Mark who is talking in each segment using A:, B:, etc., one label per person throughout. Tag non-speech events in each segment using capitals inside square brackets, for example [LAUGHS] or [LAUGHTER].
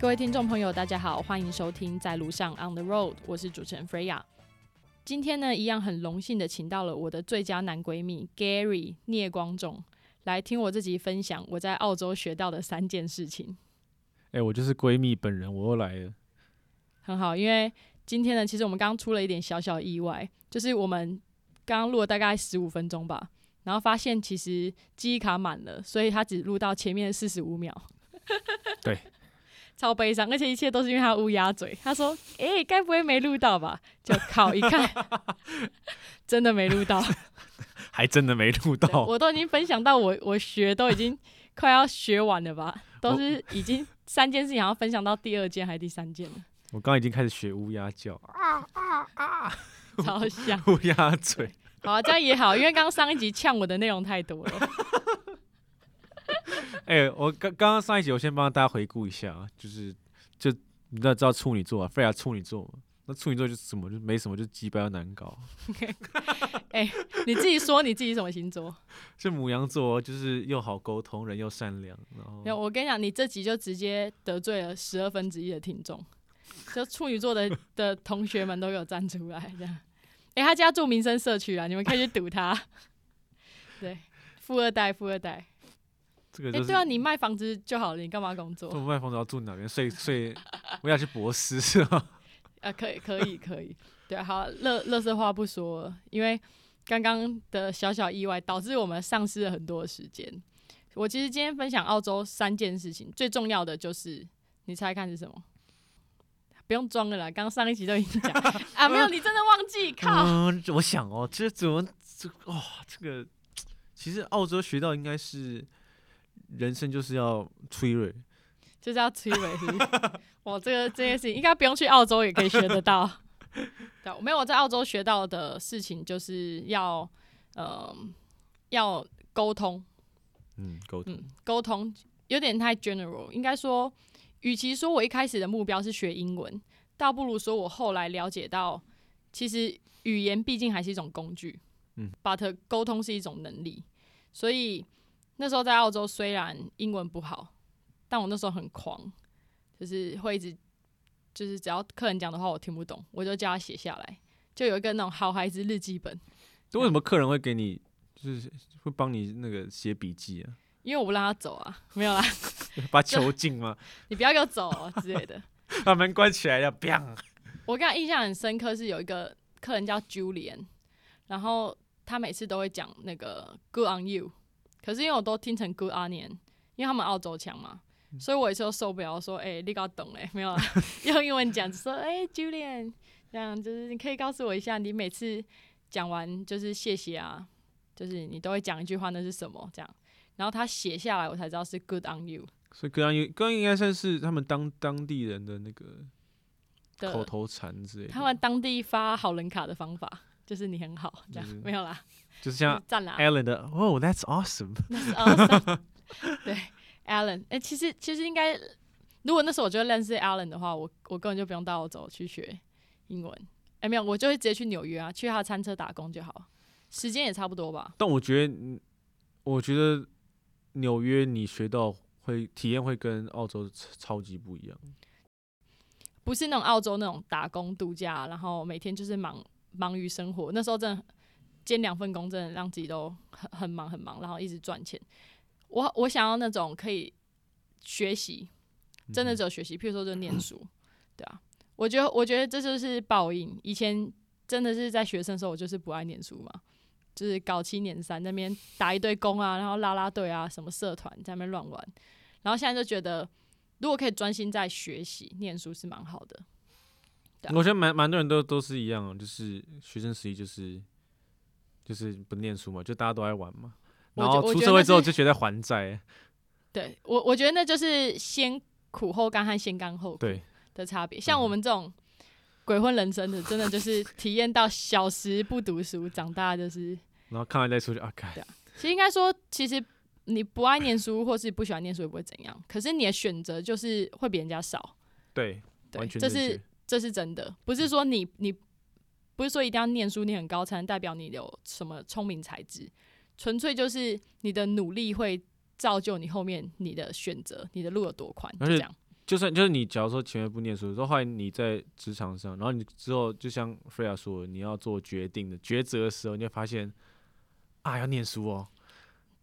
A: 各位听众朋友，大家好，欢迎收听在路上 On the Road，我是主持人 Freya。今天呢，一样很荣幸的请到了我的最佳男闺蜜 Gary 聂光仲来听我自己分享我在澳洲学到的三件事情。
B: 哎、我就是闺蜜本人，我又来了。
A: 很好，因为今天呢，其实我们刚刚出了一点小小意外，就是我们刚刚录了大概十五分钟吧，然后发现其实记忆卡满了，所以他只录到前面四十五秒。[LAUGHS]
B: 对，
A: 超悲伤，而且一切都是因为他乌鸦嘴。他说：“诶、该不会没录到吧？”就靠一看，[LAUGHS] 真的没录到。[LAUGHS]
B: 还真的没录到。
A: 我都已经分享到我我学都已经快要学完了吧，都是已经三件事情，要分享到第二件还是第三件了，
B: 我刚刚已经开始学乌鸦叫啊啊啊，[LAUGHS]
A: 超像。
B: 乌鸦嘴。
A: 好、啊，这样也好，因为刚刚上一集呛我的内容太多了。[LAUGHS]
B: 哎、我刚刚刚上一集，我先帮大家回顾一下啊，就是就你知道知道处女座啊，菲亚处女座嘛，那处女座就是什么，就没什么，就鸡巴要难搞。[LAUGHS]
A: 哎你自己说你自己什么星座？
B: 是母羊座就是又好沟通，人又善良，然后
A: 没有，我跟你讲，你这集就直接得罪了十二分之一的听众，就处女座的 [LAUGHS] 的同学们都有站出来这样。诶，他家住民生社区啊，你们可以去堵他。[LAUGHS] 对，富二代，富二代。诶，
B: 这个就是。
A: 对啊，你卖房子就好了，你干嘛工作？
B: 我卖房子要住哪边？睡 [LAUGHS] 睡，我要去博斯是吗？
A: 啊，可以，可以，可以。对啊，好，乐乐色话不说了，因为刚刚的小小意外导致我们丧失了很多的时间。我其实今天分享澳洲三件事情，最重要的就是你猜看是什么？不用装了啦，刚刚上一集都已经讲 [LAUGHS] 啊，没有，你真的忘记，靠！
B: 嗯，我想哦，这怎么这哇、这个其实澳洲学到应该是人生就是要催蕊，
A: 就是要催尾，是不是？我这个这件事情应该不用去澳洲也可以学得到。[LAUGHS] 对，没有我在澳洲学到的事情就是要，呃，要沟通，
B: 嗯，沟通，
A: 嗯，沟通有点太 general，应该说，与其说我一开始的目标是学英文，倒不如说我后来了解到，其实语言毕竟还是一种工具，
B: 嗯
A: ，but 沟通是一种能力，所以那时候在澳洲虽然英文不好，但我那时候很狂，就是会一直就是只要客人讲的话我听不懂，我就叫他写下来，就有一个那种好孩子日记本，
B: 就为什么客人会给你，就是会帮你那个写笔记啊？
A: 因为我不让他走啊，没有啦，
B: 把他囚禁吗？[LAUGHS]
A: 你不要给我走、哦、之类的。[LAUGHS]
B: 把门关起来要 biang，[LAUGHS]
A: 我跟他印象很深刻，是有一个客人叫 Julian，然后他每次都会讲那个 Good on you，可是因为我都听成 Good onion，因为他们澳洲腔嘛，所以我有时候受不了，说哎、你搞懂嘞，没有啦，用英文讲，说哎、Julian，这样就是你可以告诉我一下，你每次讲完就是谢谢啊，就是你都会讲一句话，那是什么这样，然后他写下来，我才知道是 Good on you
B: 所以刚刚刚应该算是他们当当地人的那个口头禅之类的，
A: 他们当地发好人卡的方法，就是你很好，这样、
B: 就是
A: 没有啦，
B: 就是像。Alan 的哦、t h a t s awesome。[LAUGHS] [LAUGHS]
A: 对，Alan，哎、其实其实应该，如果那时候我就认识 Alan 的话，我我根本就不用到澳洲去学英文。哎、没有，我就会直接去纽约啊，去他的餐车打工就好，时间也差不多吧。
B: 但我觉得嗯，我觉得纽约你学到会体验会跟澳洲超超级不一样。
A: 不是那种澳洲那种打工度假，然后每天就是忙忙于生活。那时候真的兼两份工，真的让自己都很很忙很忙，然后一直赚钱。我我想要那种可以学习，真的只有学习，譬如说就念书，对啊。我觉得我觉得这就是报应。以前真的是在学生的时候，我就是不爱念书嘛，就是搞七年三那边打一堆工啊，然后拉拉队啊，什么社团在那边乱玩，然后现在就觉得。如果可以专心在学习、念书是蛮好的。
B: 我觉得蛮蛮多人都都是一样，就是学生时期就是就是不念书嘛，就大家都爱玩嘛。然后出社会之后就觉得还债，
A: 对我，我觉得那就是先苦后甘和先甘后苦
B: 对，
A: 的差别。像
B: 嗯
A: 我们这种鬼混人生的，真的就是体验到小时不读书，长大就是，
B: 然后看完再出去啊，看
A: 对其实应该说，其实你不爱念书，或是不喜欢念书也不会怎样，可是你的选择就是会比人家少。
B: 对，
A: 对，
B: 完全
A: 这是这是真的，不是说你你不是说一定要念书，你很高才能代表你有什么聪明才智，纯粹就是你的努力会造就你后面你的选择，你的路有多宽，这样。
B: 就算就是你，假如说前面不念书，之后后来你在职场上，然后你之后就像 Freya 说，你要做决定的抉择的时候，你会发现啊，要念书哦，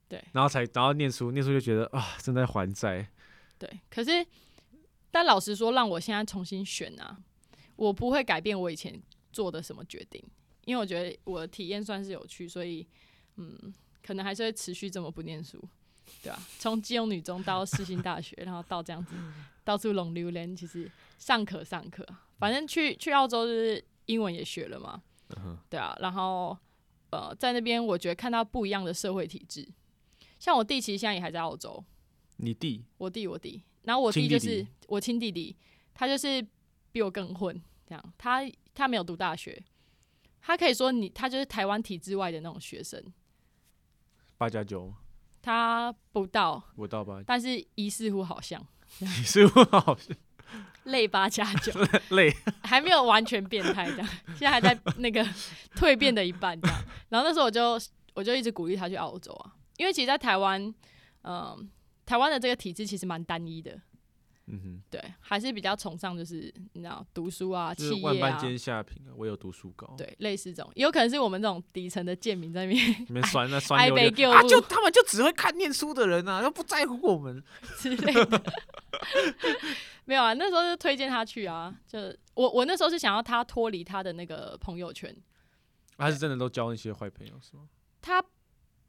A: 对，
B: 然后才然后念书，念书就觉得啊，正在还债，
A: 对，可是但老实说，让我现在重新选啊，我不会改变我以前做的什么决定，因为我觉得我的体验算是有趣，所以嗯，可能还是会持续这么不念书，对吧、从基隆女中到世新大学，然后到这样子 [LAUGHS] 到处拢榴莲，其实上课上课，反正去去澳洲就是英文也学了嘛，
B: 嗯，
A: 对啊，然后呃，在那边我觉得看到不一样的社会体制，像我弟其实现在也还在澳洲，
B: 你弟？
A: 我弟我弟，然后我弟就是我亲弟弟，他就是比我更混，这样。他他没有读大学，他可以说你他就是台湾体制外的那种学生，
B: 八加九，
A: 他不到，
B: 不到八，
A: 但是疑似乎好像
B: 你是不好
A: 类八加九，[LAUGHS]
B: 累，[LAUGHS]
A: 还没有完全变态这样，现在还在那个蜕变的一半这样。然后那时候我就我就一直鼓励他去澳洲啊，因为其实，在台湾，嗯、台湾的这个体制其实蛮单一的，
B: 嗯哼，
A: 对，还是比较崇尚就是你知道读书啊、
B: 就是
A: 企业啊，
B: 万般皆下品啊，唯有读书高，
A: 对，类似这种，也有可能是我们这种底层的贱民在那边 [LAUGHS]
B: 里面酸那酸
A: 挨
B: 溜溜啊，就他们就只会看念书的人啊，又不在乎我们，[LAUGHS]
A: 之类的。[LAUGHS] 没有啊，那时候就推荐他去啊，就我我那时候是想要他脱离他的那个朋友圈，
B: 他是真的都交那些坏朋友是吗？
A: 他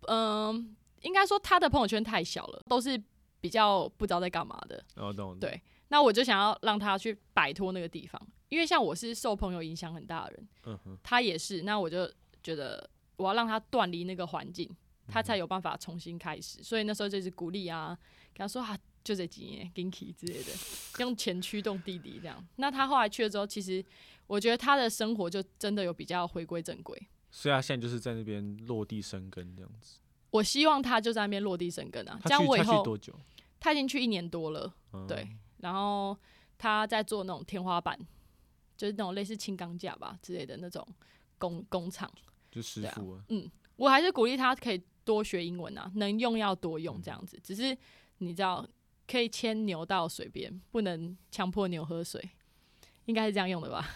A: 嗯、应该说他的朋友圈太小了，都是比较不知道在干嘛的。
B: 哦懂，
A: 对那我就想要让他去摆脱那个地方，因为像我是受朋友影响很大的人，
B: 嗯哼，
A: 他也是，那我就觉得我要让他断离那个环境，他才有办法重新开始。所以那时候就是鼓励啊，跟他说啊，就这几年 g i n k y 之类的，用钱驱动弟弟这样。那他后来去了之后，其实我觉得他的生活就真的有比较回归正轨。
B: 所以他现在就是在那边落地生根这样子。
A: 我希望他就在那边落地生根啊，这
B: 他去他去
A: 样我以后
B: 多久？
A: 他已经去一年多了，
B: 嗯
A: 对，然后他在做那种天花板，就是那种类似轻钢架吧之类的那种工工厂。
B: 就师
A: 傅啊
B: 傅啊，
A: 我还是鼓励他可以多学英文啊，能用要多用这样子。只是你知道，可以牵牛到水边，不能强迫牛喝水，应该是这样用的吧？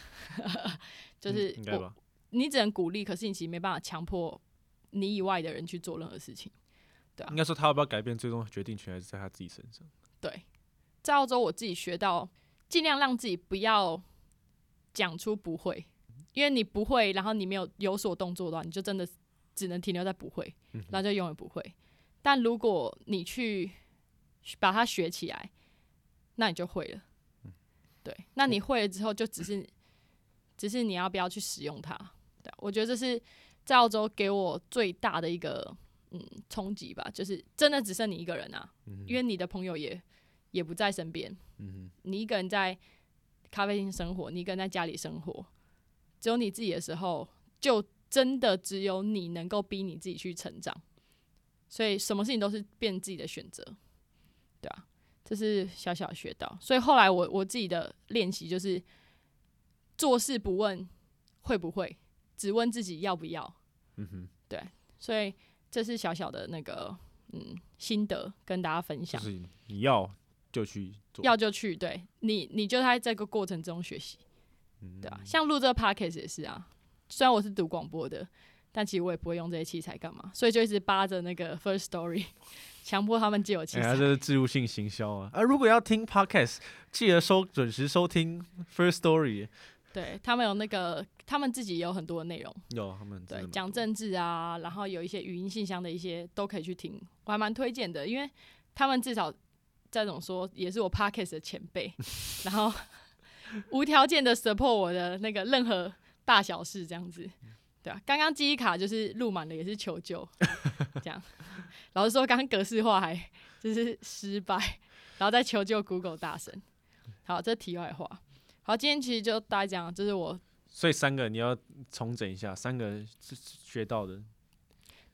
A: [LAUGHS] 就是
B: 嗯应该吧？
A: 你只能鼓励，可是你其实没办法强迫你以外的人去做任何事情。对啊
B: 应，该说他要不要改变，最终决定权还是在他自己身上。
A: 对，在澳洲我自己学到，尽量让自己不要讲出不会，因为你不会，然后你没有有所动作的话，你就真的只能停留在不会，
B: 嗯
A: 然后就永远不会。但如果你去把它学起来，那你就会了。对，那你会了之后，就只是只是你要不要去使用它。对，我觉得这是在澳洲给我最大的一个嗯冲击吧，就是真的只剩你一个人啊，
B: 嗯
A: 因为你的朋友也也不在身边，
B: 嗯
A: 你一个人在咖啡厅生活，你一个人在家里生活，只有你自己的时候，就真的只有你能够逼你自己去成长，所以什么事情都是变自己的选择，对啊，这是小小学到，所以后来我我自己的练习就是做事不问会不会，只问自己要不要，
B: 嗯哼，对
A: 所以这是小小的那个嗯心得跟大家分享。
B: 就是你要就去做，
A: 要就去，对你，你就在这个过程中学习，
B: 嗯
A: 对啊，像录这个 podcast 也是啊，虽然我是读广播的，但其实我也不会用这些器材干嘛，所以就一直扒着那个 First Story，[LAUGHS] 强迫他们借我器
B: 哎呀，
A: 材。
B: 这是植入性行销啊！啊，如果要听 podcast，记得收准时收听 First Story。
A: 对他们有那个，他们自己也有很多的内容，
B: 有他们真
A: 对讲政治啊，然后有一些语音信箱的一些都可以去听，我还蛮推荐的，因为他们至少再怎么说也是我 podcast 的前辈，然后无条件的 support 我的那个任何大小事这样子，对啊，刚刚记忆卡就是录满了，也是求救，这样，老实说，刚刚格式化还就是失败，然后再求救 Google 大神，好，这题外话，好，今天其实就大家讲，这是我
B: 所以三个你要重整一下，三个是学到的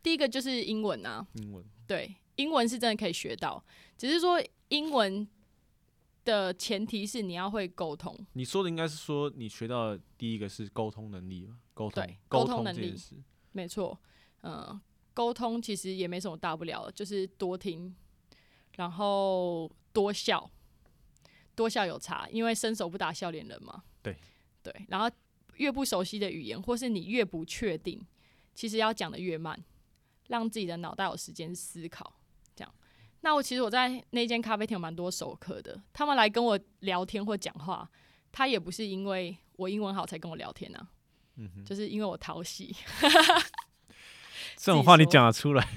A: 第一个就是英文啊，
B: 英文。
A: 对，英文是真的可以学到，只是说英文的前提是你要会沟通，
B: 你说的应该是说你学到的第一个是沟通能力吧？沟通
A: 对，沟
B: 沟
A: 通能力没错，嗯，沟通其实也没什么大不了的，就是多听，然后多笑，多笑有差，因为伸手不打笑脸人嘛。
B: 对
A: 对，然后越不熟悉的语言，或是你越不确定，其实要讲的越慢，让自己的脑袋有时间思考。这样，那我其实我在那间咖啡厅有蛮多熟客的，他们来跟我聊天或讲话，他也不是因为我英文好才跟我聊天啊，
B: 嗯哼，
A: 就是因为我讨喜。[LAUGHS]
B: 这种话你讲得出来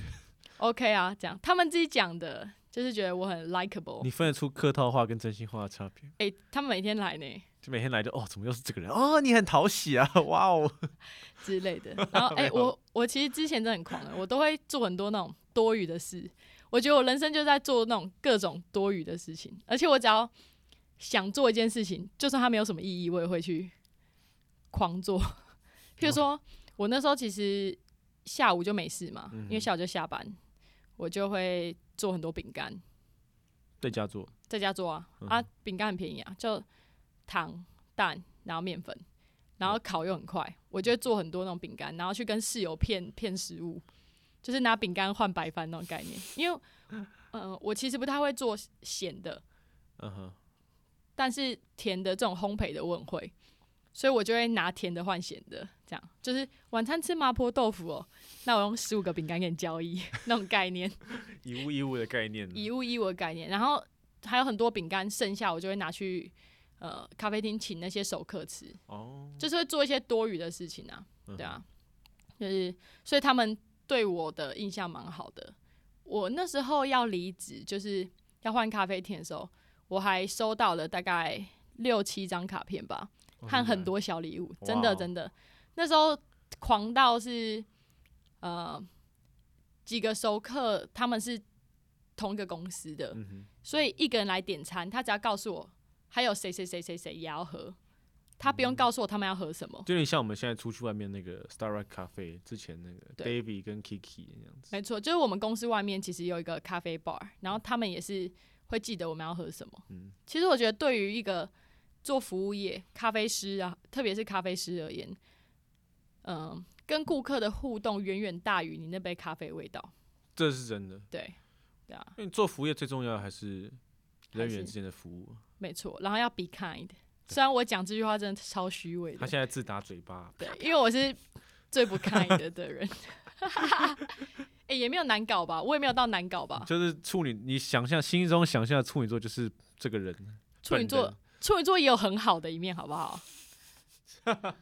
A: ，OK 啊，这样他们自己讲的，就是觉得我很 likable。
B: 你分得出客套话跟真心话的差别？
A: 诶、他们每天来呢
B: 就每天来就哦，怎么又是这个人？哦，你很讨喜啊，[LAUGHS] 哇哦，
A: 之类的。然后 [LAUGHS] 诶、
B: 没有
A: 我我其实之前真的很狂的，我都会做很多那种多余的事。我觉得我人生就在做那种各种多余的事情，而且我只要想做一件事情，就算它没有什么意义，我也会去狂做。[LAUGHS] 譬如说，我那时候其实下午就没事嘛，因为下午就下班，我就会做很多饼干。
B: 在家做，
A: 在家做啊。啊，饼干很便宜啊，就糖、蛋，然后面粉，然后烤又很快，我就会做很多那种饼干，然后去跟室友骗骗食物，就是拿饼干换白饭那种概念。因为，呃，我其实不太会做咸的，
B: 嗯哼，
A: 但是甜的这种烘焙的我很会，所以我就会拿甜的换咸的，这样。就是晚餐吃麻婆豆腐哦，那我用十五个饼干给你交易那种概念。[LAUGHS]
B: 以物易物的概念，
A: 以物易物的概念，然后还有很多饼干剩下，我就会拿去呃咖啡厅请那些熟客吃，
B: 哦，
A: 就是会做一些多余的事情啊，
B: 嗯
A: 对啊，就是所以他们对我的印象蛮好的。我那时候要离职，就是要换咖啡厅的时候，我还收到了大概六七张卡片吧，和很多小礼物，真的真的，那时候狂到是呃几个熟客他们是同一个公司的，
B: 嗯，
A: 所以一个人来点餐，他只要告诉我还有谁谁谁谁谁也要喝，他
B: 嗯
A: 不用告诉我他们要喝什么。
B: 就有点像我们现在出去外面那个 Starlight 咖啡之前那个
A: 对。
B: David 跟 Kiki 那样子，
A: 没错，就是我们公司外面其实有一个咖啡 bar，然后他们也是会记得我们要喝什么。
B: 嗯。
A: 其实我觉得对于一个做服务业咖啡师啊，特别是咖啡师而言，嗯、跟顾客的互动远远大于你那杯咖啡味道。
B: 这是真的，
A: 对，对啊，
B: 因为做服务业最重要的还是人员之间的服务。
A: 没错。然后要 be kind，虽然我讲这句话真的超虚伪的，
B: 他现在自打嘴巴，
A: 对，因为我是最不 kind 的人。[LAUGHS] 哎、也没有难搞吧？我也没有到难搞吧？
B: 就是处女，你想象心中想象的处女座就是这个人，
A: 处女座处女座也有很好的一面，好不好？[LAUGHS]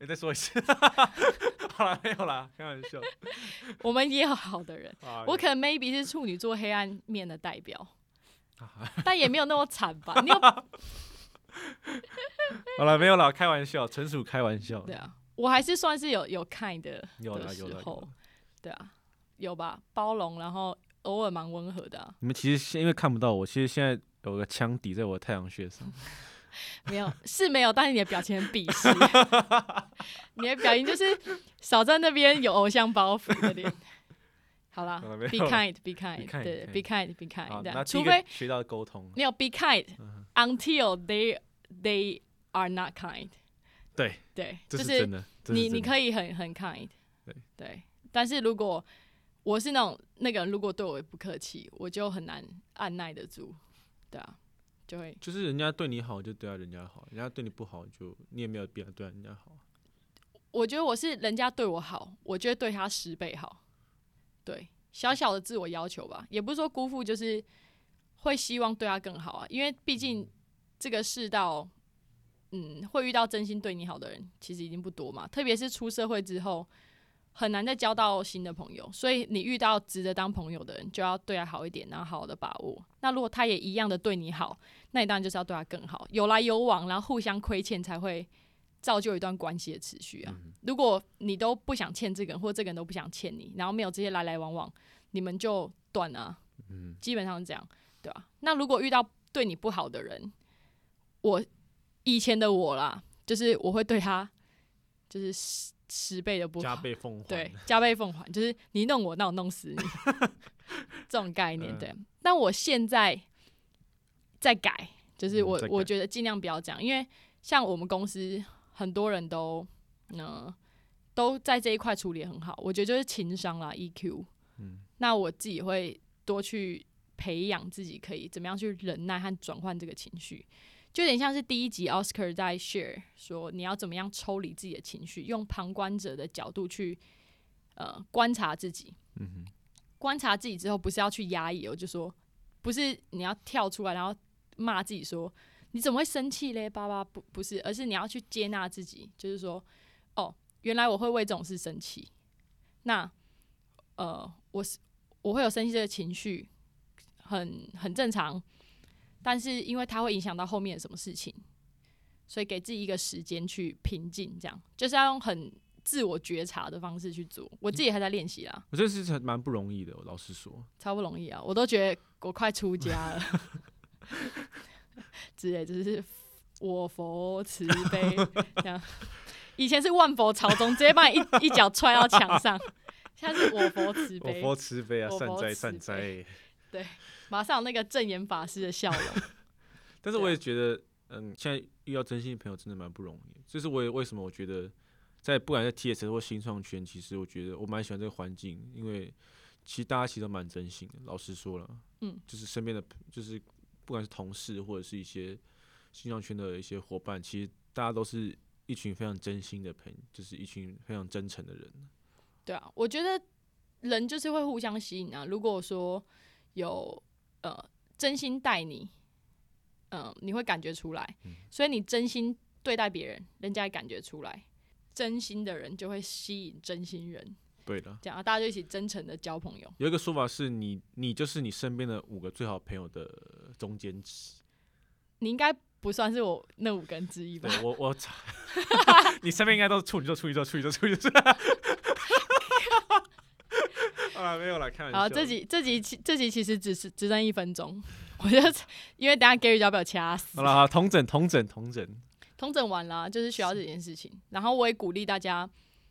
B: 你再说一次，[LAUGHS] 好了，没有啦，开玩笑。[LAUGHS]
A: 我们也有好的人，
B: 啊
A: 我可能 maybe 是处女座黑暗面的代表，
B: 啊
A: 但也没有那么惨吧？你有
B: 好了，没有啦，开玩笑，纯属开玩笑。
A: 对啊，我还是算是有有 kind 的的
B: 有的
A: 时候，对啊，有吧？包容，然后偶尔蛮温和的、啊，
B: 你们其实是因为看不到我，其实现在有个枪抵在我的太阳穴上。[LAUGHS]
A: 没有是没有，但是你的表情很鄙视，[LAUGHS] 你的表情就是少在那边有偶像包袱的脸。好
B: 了
A: ，be kind，be
B: kind，kind，
A: 对，be kind，be，kind，
B: 那，
A: 除非
B: 学到沟通，
A: 没有 be kind
B: 嗯
A: until they they are not kind。[LAUGHS]
B: 对，
A: 对，
B: 这
A: 就是。你你可以很很 kind，
B: 对
A: 对，但是如果我是那种那个人，如果对我不客气，我就很难按耐得住，对啊，就会
B: 就是人家对你好就对啊人家好，人家对你不好就你也没有必要对人家好。
A: 我觉得我是人家对我好，我就会对他十倍好，对，小小的自我要求吧，也不是说辜负，就是会希望对他更好啊，因为毕竟这个世道，嗯，会遇到真心对你好的人其实已经不多嘛，特别是出社会之后，很难再交到新的朋友，所以你遇到值得当朋友的人，就要对他好一点，然后好好的把握。那如果他也一样的对你好，那你当然就是要对他更好，有来有往，然后互相亏欠，才会造就一段关系的持续啊。如果你都不想欠这个人，或这个人都不想欠你，然后没有这些来来往往，你们就断了啊、
B: 嗯，
A: 基本上是这样，对吧、那如果遇到对你不好的人，我以前的我啦，就是我会对他就是十十倍的不
B: 加
A: 好，
B: 倍奉还。
A: 对，加倍奉还，就是你弄我，那我弄死你，[LAUGHS] 这种概念。
B: 嗯
A: 对，但我现在在改，就是我、
B: 嗯
A: 我觉得尽量不要这样，因为像我们公司很多人都嗯、都在这一块处理得很好，我觉得就是情商啦，EQ。
B: 嗯，
A: 那我自己会多去培养自己，可以怎么样去忍耐和转换这个情绪，就有点像是第一集 Oscar 在 share 说你要怎么样抽离自己的情绪，用旁观者的角度去呃观察自己。
B: 嗯哼，
A: 观察自己之后，不是要去压抑哦，就说不是你要跳出来，然后骂自己说你怎么会生气嘞？爸爸不不是，而是你要去接纳自己，就是说哦，原来我会为这种事生气，那呃，我是我会有生气这个情绪，很很正常，但是因为它会影响到后面什么事情，所以给自己一个时间去平静，这样就是要用很自我觉察的方式去做。我自己还在练习啦。
B: 我觉得是蛮不容易的，我老实说。
A: 超不容易啊！我都觉得我快出家了，[LAUGHS] 之类，就是我佛慈悲这样。以前是万佛朝宗，直接把你一 [LAUGHS] 一脚踹到墙上，现在是我佛慈
B: 我
A: 悲，
B: 佛慈悲啊，善哉善
A: 悲
B: 哉。
A: 马上有那个正言法师的笑容。[LAUGHS]
B: 但是我也觉得，嗯，现在遇到真心的朋友真的蛮不容易的。这是我也为什么我觉得，在不管在 TS 或新创圈，其实我觉得我蛮喜欢这个环境，因为其实大家其实都蛮真心的。老实说了，
A: 嗯，
B: 就是身边的，就是不管是同事或者是一些新创圈的一些伙伴，其实大家都是一群非常真心的朋友，就是一群非常真诚的人。
A: 对啊，我觉得人就是会互相吸引啊。如果说有呃真心待你，嗯、你会感觉出来，所以你真心对待别人，人家也感觉出来。真心的人就会吸引真心人，
B: 对的，
A: 这样啊大家就一起真诚的交朋友。
B: 有一个说法是你，你就是你身边的五个最好朋友的中间值。
A: 你应该不算是我那五个人之一吧
B: 对？我我，[LAUGHS] 你身边应该都是处女座，处女座，处女座，处女座。啊，没有啦，开玩笑。
A: 好，这集这集其这集其实只是只剩一分钟，我觉得因为等下 Gary 就要被我掐死
B: 好。了，好，同整，同整，同整。
A: 同整完了，就是学到这件事情。然后我也鼓励大家，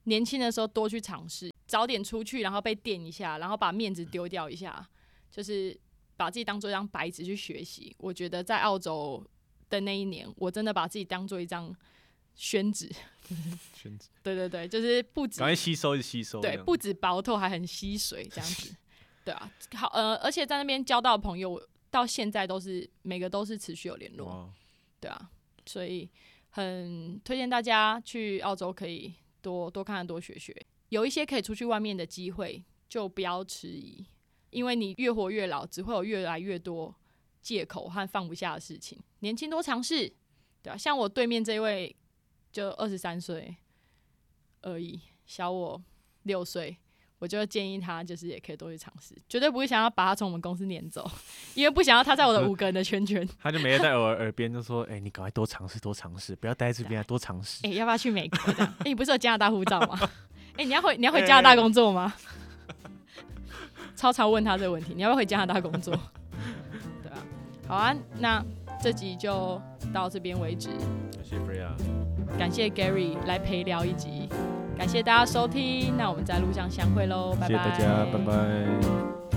A: 年轻的时候多去尝试，早点出去，然后被电一下，然后把面子丢掉一下，就是把自己当做一张白纸去学习。我觉得在澳洲的那一年，我真的把自己当做一张宣纸。
B: 宣纸 [LAUGHS]
A: 对对对，就是不止
B: 赶快吸收，一直吸收。
A: 对，不止薄透，还很吸水，这样子。[LAUGHS] 对啊，好呃，而且在那边交到的朋友，到现在都是每个都是持续有联络。对啊，所以很推荐大家去澳洲，可以多多看看、多学学。有一些可以出去外面的机会，就不要迟疑，因为你越活越老，只会有越来越多借口和放不下的事情。年轻多尝试，对啊，像我对面这位就二十三岁而已，小我六岁。我就建议他，就是也可以多去尝试，绝对不会想要把他从我们公司撵走，[LAUGHS] 因为不想要他在我的五个人的圈圈。
B: 他就每天在我耳边就说：“哎、你赶快多尝试，多尝试，不要待在这边啊，多尝试。[LAUGHS]
A: 哎、要不要去美国？[LAUGHS] 哎、你不是有加拿大护照吗？哎、你要回你要回加拿大工作吗？超常问他这个问题，你要不要回加拿大工作？对啊，好啊，那这集就到这边为止，
B: 谢谢 Freya，
A: 感谢 Gary 来陪聊一集，感谢大家收听，那我们在路上相会喽，拜。
B: 谢谢大家，拜拜。